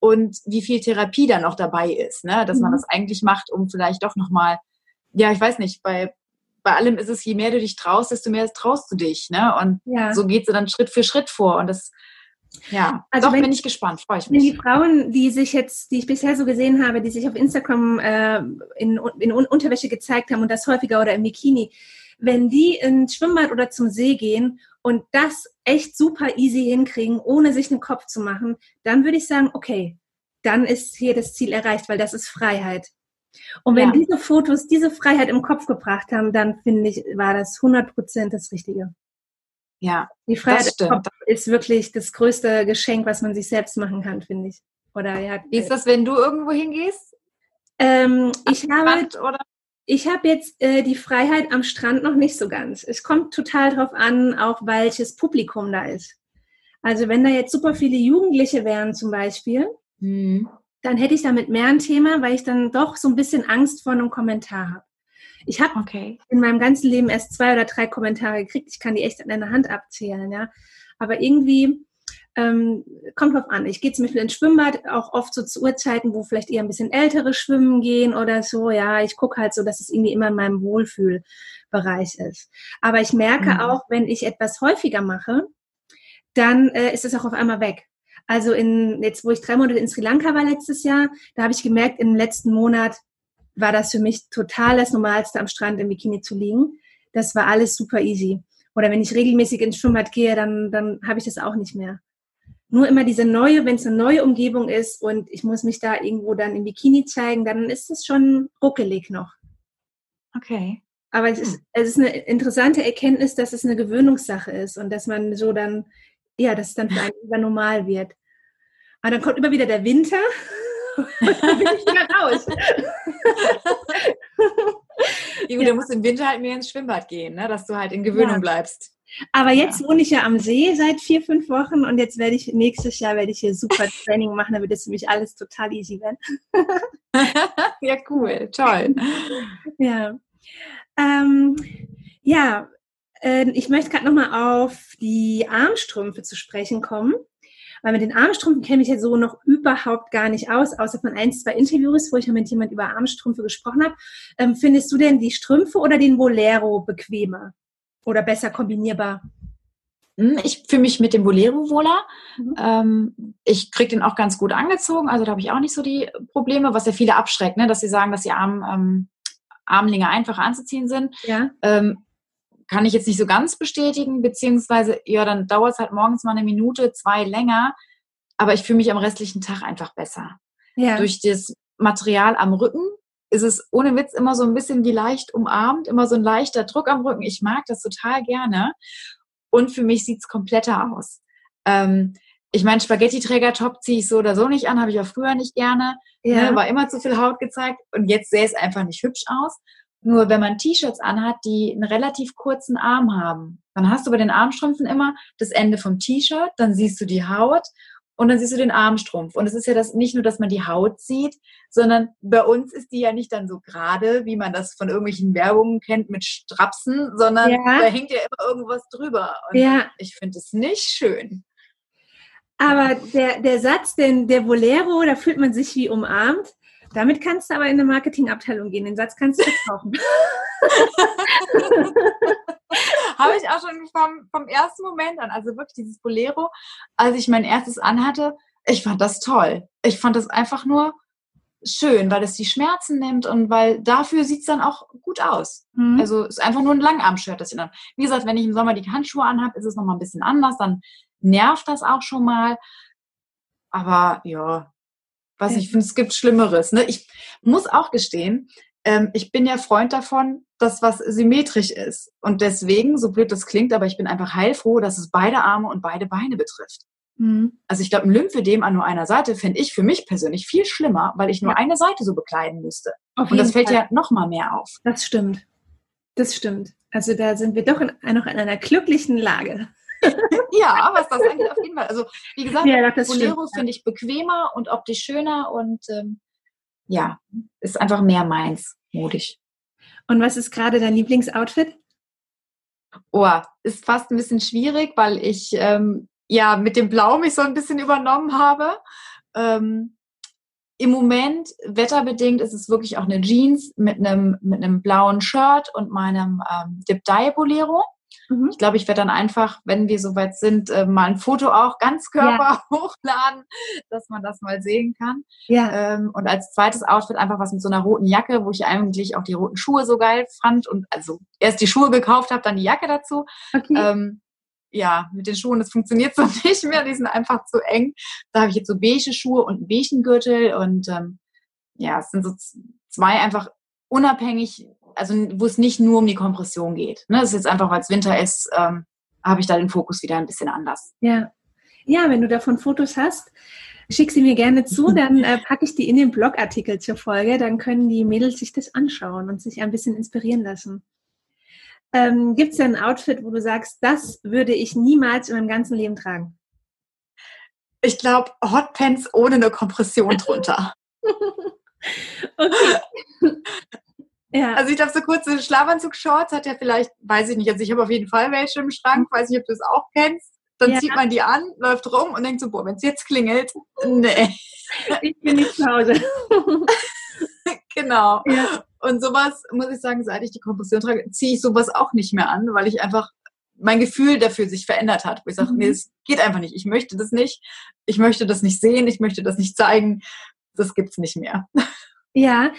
und wie viel Therapie da noch dabei ist, ne? dass mhm. man das eigentlich macht, um vielleicht doch nochmal, ja, ich weiß nicht, bei, bei allem ist es, je mehr du dich traust, desto mehr traust du dich. Ne? Und ja. so geht es dann Schritt für Schritt vor. Und das, ja, also doch wenn, bin ich gespannt, freue ich mich. Die Frauen, die sich jetzt, die ich bisher so gesehen habe, die sich auf Instagram äh, in, in Unterwäsche gezeigt haben und das häufiger oder im Bikini, wenn die ins Schwimmbad oder zum See gehen und das echt super easy hinkriegen, ohne sich einen Kopf zu machen, dann würde ich sagen, okay, dann ist hier das Ziel erreicht, weil das ist Freiheit. Und wenn ja. diese Fotos diese Freiheit im Kopf gebracht haben, dann finde ich, war das 100 Prozent das Richtige. Ja, die Freiheit im Kopf ist wirklich das größte Geschenk, was man sich selbst machen kann, finde ich. Oder ja. Wie ist das, wenn du irgendwo hingehst? Ähm, ich habe, oder? Ich habe jetzt äh, die Freiheit am Strand noch nicht so ganz. Es kommt total drauf an, auch welches Publikum da ist. Also wenn da jetzt super viele Jugendliche wären zum Beispiel, mhm. dann hätte ich damit mehr ein Thema, weil ich dann doch so ein bisschen Angst vor einem Kommentar habe. Ich habe okay. in meinem ganzen Leben erst zwei oder drei Kommentare gekriegt. Ich kann die echt an einer Hand abzählen, ja. Aber irgendwie ähm, kommt drauf an. Ich gehe zum Beispiel ins Schwimmbad, auch oft so zu Uhrzeiten, wo vielleicht eher ein bisschen ältere schwimmen gehen oder so. Ja, ich gucke halt so, dass es irgendwie immer in meinem Wohlfühlbereich ist. Aber ich merke mhm. auch, wenn ich etwas häufiger mache, dann äh, ist es auch auf einmal weg. Also in, jetzt, wo ich drei Monate in Sri Lanka war letztes Jahr, da habe ich gemerkt, im letzten Monat war das für mich total das Normalste, am Strand im Bikini zu liegen. Das war alles super easy. Oder wenn ich regelmäßig ins Schwimmbad gehe, dann, dann habe ich das auch nicht mehr. Nur immer diese neue, wenn es eine neue Umgebung ist und ich muss mich da irgendwo dann im Bikini zeigen, dann ist es schon ruckelig noch. Okay. Aber es ist, es ist eine interessante Erkenntnis, dass es eine Gewöhnungssache ist und dass man so dann, ja, dass es dann für einen wieder normal wird. Aber dann kommt immer wieder der Winter und dann bin ich wieder raus. ja. Du musst im Winter halt mehr ins Schwimmbad gehen, ne? dass du halt in Gewöhnung ja. bleibst. Aber jetzt ja. wohne ich ja am See seit vier, fünf Wochen und jetzt werde ich nächstes Jahr werde ich hier super Training machen, damit es für mich alles total easy wird. ja, cool, toll. Ja. Ähm, ja, äh, ich möchte gerade nochmal auf die Armstrümpfe zu sprechen kommen. Weil mit den Armstrümpfen kenne ich ja so noch überhaupt gar nicht aus, außer von ein, zwei Interviews, wo ich mit jemand über Armstrümpfe gesprochen habe. Ähm, findest du denn die Strümpfe oder den Bolero bequemer oder besser kombinierbar? Hm, ich fühle mich mit dem Bolero wohler. Mhm. Ähm, ich kriege den auch ganz gut angezogen, also da habe ich auch nicht so die Probleme, was ja viele abschreckt, ne? dass sie sagen, dass die Arm, ähm, Armlinge einfacher anzuziehen sind. Ja. Ähm, kann ich jetzt nicht so ganz bestätigen, beziehungsweise, ja, dann dauert es halt morgens mal eine Minute, zwei länger, aber ich fühle mich am restlichen Tag einfach besser. Ja. Durch das Material am Rücken ist es ohne Witz immer so ein bisschen wie leicht umarmt, immer so ein leichter Druck am Rücken. Ich mag das total gerne. Und für mich sieht es kompletter aus. Ähm, ich meine, Spaghetti-Träger-Top ziehe ich so oder so nicht an, habe ich auch früher nicht gerne. Ja. Ne, war immer zu viel Haut gezeigt und jetzt sähe es einfach nicht hübsch aus. Nur wenn man T-Shirts anhat, die einen relativ kurzen Arm haben, dann hast du bei den Armstrümpfen immer das Ende vom T-Shirt, dann siehst du die Haut und dann siehst du den Armstrumpf. Und es ist ja das nicht nur, dass man die Haut sieht, sondern bei uns ist die ja nicht dann so gerade, wie man das von irgendwelchen Werbungen kennt mit Strapsen, sondern ja. da hängt ja immer irgendwas drüber. Und ja. ich finde es nicht schön. Aber der, der Satz, den, der Bolero, da fühlt man sich wie umarmt. Damit kannst du aber in eine Marketingabteilung gehen. Den Satz kannst du verkaufen. Habe ich auch schon vom, vom ersten Moment an, also wirklich dieses Bolero, als ich mein erstes anhatte, ich fand das toll. Ich fand das einfach nur schön, weil es die Schmerzen nimmt und weil dafür sieht es dann auch gut aus. Mhm. Also es ist einfach nur ein Langarm-Shirt, das ich dann. Wie gesagt, wenn ich im Sommer die Handschuhe anhabe, ist es nochmal ein bisschen anders, dann nervt das auch schon mal. Aber ja, was ich finde, es gibt Schlimmeres. Ne? Ich muss auch gestehen, ähm, ich bin ja Freund davon, dass was symmetrisch ist. Und deswegen, so blöd das klingt, aber ich bin einfach heilfroh, dass es beide Arme und beide Beine betrifft. Mhm. Also ich glaube, ein Lymphedem an nur einer Seite fände ich für mich persönlich viel schlimmer, weil ich nur ja. eine Seite so bekleiden müsste. Auf und das fällt Fall. ja noch mal mehr auf. Das stimmt. Das stimmt. Also da sind wir doch in, noch in einer glücklichen Lage. ja, was das angeht, auf jeden Fall. Also, wie gesagt, ja, Bolero finde ich bequemer und optisch schöner und ähm, ja, ist einfach mehr meins, modig. Und was ist gerade dein Lieblingsoutfit? Oh, ist fast ein bisschen schwierig, weil ich ähm, ja mit dem Blau mich so ein bisschen übernommen habe. Ähm, Im Moment, wetterbedingt, ist es wirklich auch eine Jeans mit einem, mit einem blauen Shirt und meinem ähm, Dip Dye Bolero. Mhm. Ich glaube, ich werde dann einfach, wenn wir soweit sind, äh, mal ein Foto auch ganz Körper ja. hochladen, dass man das mal sehen kann. Ja. Ähm, und als zweites Outfit einfach was mit so einer roten Jacke, wo ich eigentlich auch die roten Schuhe so geil fand und also erst die Schuhe gekauft habe, dann die Jacke dazu. Okay. Ähm, ja, mit den Schuhen, das funktioniert so nicht mehr, die sind einfach zu eng. Da habe ich jetzt so beige Schuhe und einen beigen Gürtel und ähm, ja, es sind so zwei einfach unabhängig also wo es nicht nur um die Kompression geht. Ne? Das ist jetzt einfach, weil es Winter ist, ähm, habe ich da den Fokus wieder ein bisschen anders. Ja. Ja, wenn du davon Fotos hast, schick sie mir gerne zu, dann äh, packe ich die in den Blogartikel zur Folge, dann können die Mädels sich das anschauen und sich ein bisschen inspirieren lassen. Ähm, Gibt es denn ein Outfit, wo du sagst, das würde ich niemals in meinem ganzen Leben tragen? Ich glaube, Hotpants ohne eine Kompression drunter. okay. Ja. Also ich glaube, so kurze Schlafanzug-Shorts hat ja vielleicht, weiß ich nicht, also ich habe auf jeden Fall welche im Schrank, weiß nicht, ob du es auch kennst. Dann ja. zieht man die an, läuft rum und denkt so, boah, wenn es jetzt klingelt, nee. Ich bin nicht zu Hause. genau. Ja. Und sowas, muss ich sagen, seit ich die Kompression trage, ziehe ich sowas auch nicht mehr an, weil ich einfach mein Gefühl dafür sich verändert hat, wo ich sage, mhm. nee, es geht einfach nicht. Ich möchte das nicht. Ich möchte das nicht sehen. Ich möchte das nicht zeigen. Das gibt's nicht mehr. Ja,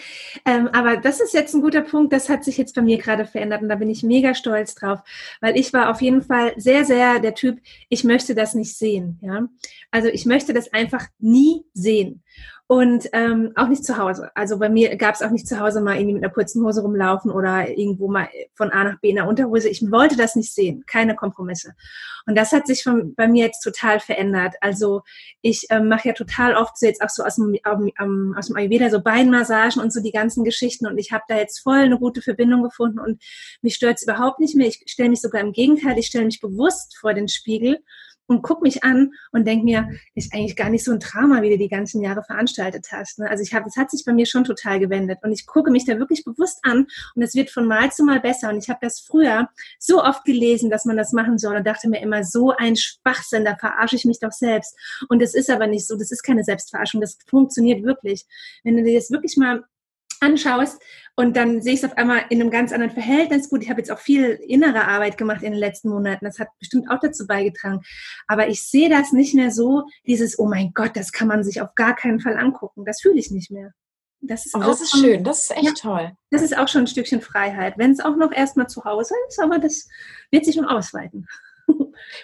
ähm, aber das ist jetzt ein guter Punkt. Das hat sich jetzt bei mir gerade verändert und da bin ich mega stolz drauf, weil ich war auf jeden Fall sehr, sehr der Typ, ich möchte das nicht sehen. Ja, also ich möchte das einfach nie sehen und ähm, auch nicht zu Hause. Also bei mir gab es auch nicht zu Hause mal irgendwie mit einer kurzen Hose rumlaufen oder irgendwo mal von A nach B in der Unterhose. Ich wollte das nicht sehen, keine Kompromisse. Und das hat sich von, bei mir jetzt total verändert. Also ich ähm, mache ja total oft so jetzt auch so aus dem, um, aus dem Ayurveda so Beinmassagen und so die ganzen Geschichten und ich habe da jetzt voll eine gute Verbindung gefunden und mich stört überhaupt nicht mehr. Ich stelle mich sogar im Gegenteil, ich stelle mich bewusst vor den Spiegel und guck mich an und denk mir, ist eigentlich gar nicht so ein Drama, wie du die ganzen Jahre veranstaltet hast. Ne? Also ich habe, es hat sich bei mir schon total gewendet und ich gucke mich da wirklich bewusst an und es wird von Mal zu Mal besser. Und ich habe das früher so oft gelesen, dass man das machen soll und dachte mir immer, so ein Schwachsinn, da verarsche ich mich doch selbst. Und das ist aber nicht so, das ist keine Selbstverarschung, das funktioniert wirklich. Wenn du dir das wirklich mal anschaust und dann sehe ich es auf einmal in einem ganz anderen Verhältnis. Gut, ich habe jetzt auch viel innere Arbeit gemacht in den letzten Monaten. Das hat bestimmt auch dazu beigetragen. Aber ich sehe das nicht mehr so, dieses, oh mein Gott, das kann man sich auf gar keinen Fall angucken. Das fühle ich nicht mehr. Das ist, oh, das ist schon, schön, das ist echt ja, toll. Das ist auch schon ein Stückchen Freiheit, wenn es auch noch erstmal zu Hause ist, aber das wird sich schon ausweiten.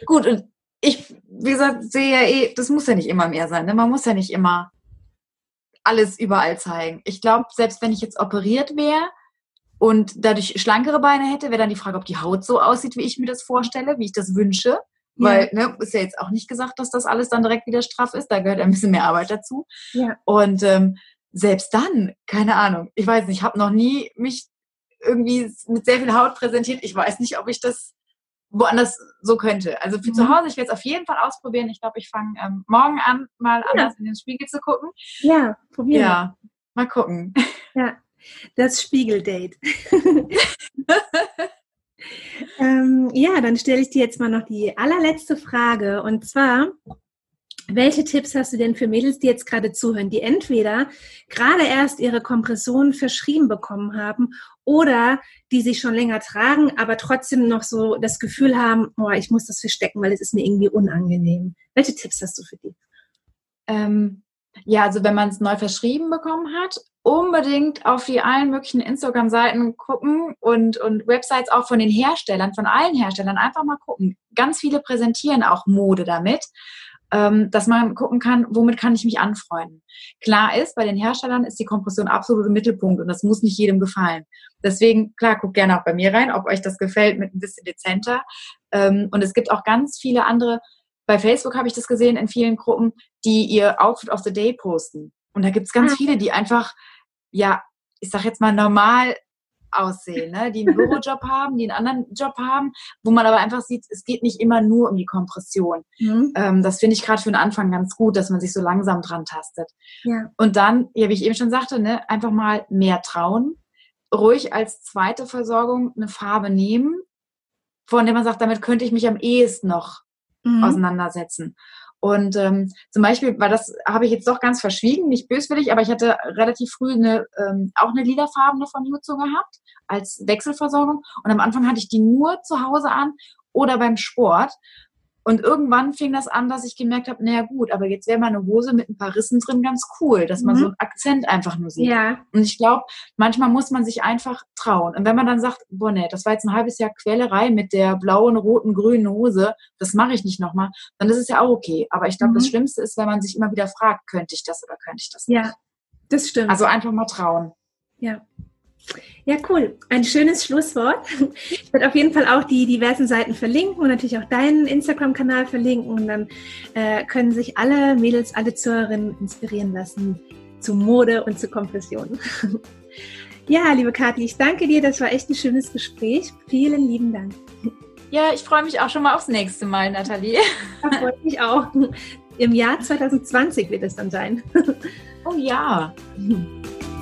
Gut, und ich, wie gesagt, sehe ja eh, das muss ja nicht immer mehr sein. Ne? Man muss ja nicht immer alles überall zeigen. Ich glaube, selbst wenn ich jetzt operiert wäre und dadurch schlankere Beine hätte, wäre dann die Frage, ob die Haut so aussieht, wie ich mir das vorstelle, wie ich das wünsche. Ja. Weil, ne, ist ja jetzt auch nicht gesagt, dass das alles dann direkt wieder straff ist. Da gehört ein bisschen mehr Arbeit dazu. Ja. Und ähm, selbst dann, keine Ahnung, ich weiß nicht, ich habe noch nie mich irgendwie mit sehr viel Haut präsentiert. Ich weiß nicht, ob ich das woanders so könnte. Also für mhm. zu Hause, ich werde es auf jeden Fall ausprobieren. Ich glaube, ich fange ähm, morgen an, mal ja. anders in den Spiegel zu gucken. Ja, probieren. Ja, mal gucken. Ja, das Spiegeldate. ähm, ja, dann stelle ich dir jetzt mal noch die allerletzte Frage. Und zwar, welche Tipps hast du denn für Mädels, die jetzt gerade zuhören, die entweder gerade erst ihre Kompression verschrieben bekommen haben oder die sich schon länger tragen, aber trotzdem noch so das Gefühl haben, oh, ich muss das verstecken, weil es ist mir irgendwie unangenehm. Welche Tipps hast du für die? Ähm, ja, also wenn man es neu verschrieben bekommen hat, unbedingt auf die allen möglichen Instagram-Seiten gucken und, und Websites auch von den Herstellern, von allen Herstellern einfach mal gucken. Ganz viele präsentieren auch Mode damit ähm, dass man gucken kann, womit kann ich mich anfreunden. Klar ist, bei den Herstellern ist die Kompression absolut im Mittelpunkt und das muss nicht jedem gefallen. Deswegen, klar, guckt gerne auch bei mir rein, ob euch das gefällt mit ein bisschen dezenter. Ähm, und es gibt auch ganz viele andere, bei Facebook habe ich das gesehen in vielen Gruppen, die ihr Outfit of the Day posten. Und da gibt es ganz ah. viele, die einfach, ja, ich sag jetzt mal normal aussehen, ne? die einen Bürojob haben, die einen anderen Job haben, wo man aber einfach sieht, es geht nicht immer nur um die Kompression. Mhm. Ähm, das finde ich gerade für den Anfang ganz gut, dass man sich so langsam dran tastet. Ja. Und dann, ja, wie ich eben schon sagte, ne, einfach mal mehr trauen, ruhig als zweite Versorgung eine Farbe nehmen, von der man sagt, damit könnte ich mich am ehesten noch mhm. auseinandersetzen. Und ähm, zum Beispiel, weil das habe ich jetzt doch ganz verschwiegen, nicht böswillig, aber ich hatte relativ früh eine, ähm, auch eine lilafarbene von Jutsu gehabt als Wechselversorgung. Und am Anfang hatte ich die nur zu Hause an oder beim Sport. Und irgendwann fing das an, dass ich gemerkt habe, naja gut, aber jetzt wäre meine Hose mit ein paar Rissen drin ganz cool, dass man mhm. so einen Akzent einfach nur sieht. Ja. Und ich glaube, manchmal muss man sich einfach trauen. Und wenn man dann sagt, boah nee, das war jetzt ein halbes Jahr Quälerei mit der blauen, roten, grünen Hose, das mache ich nicht nochmal, dann ist es ja auch okay. Aber ich glaube, mhm. das Schlimmste ist, wenn man sich immer wieder fragt, könnte ich das oder könnte ich das nicht. Ja, das stimmt. Also einfach mal trauen. Ja. Ja, cool. Ein schönes Schlusswort. Ich werde auf jeden Fall auch die diversen Seiten verlinken und natürlich auch deinen Instagram-Kanal verlinken. Und dann äh, können sich alle Mädels, alle Zuhörerinnen inspirieren lassen zu Mode und zu Kompression. Ja, liebe Kathi, ich danke dir. Das war echt ein schönes Gespräch. Vielen lieben Dank. Ja, ich freue mich auch schon mal aufs nächste Mal, Nathalie. Da freue ich mich auch. Im Jahr 2020 wird es dann sein. Oh ja.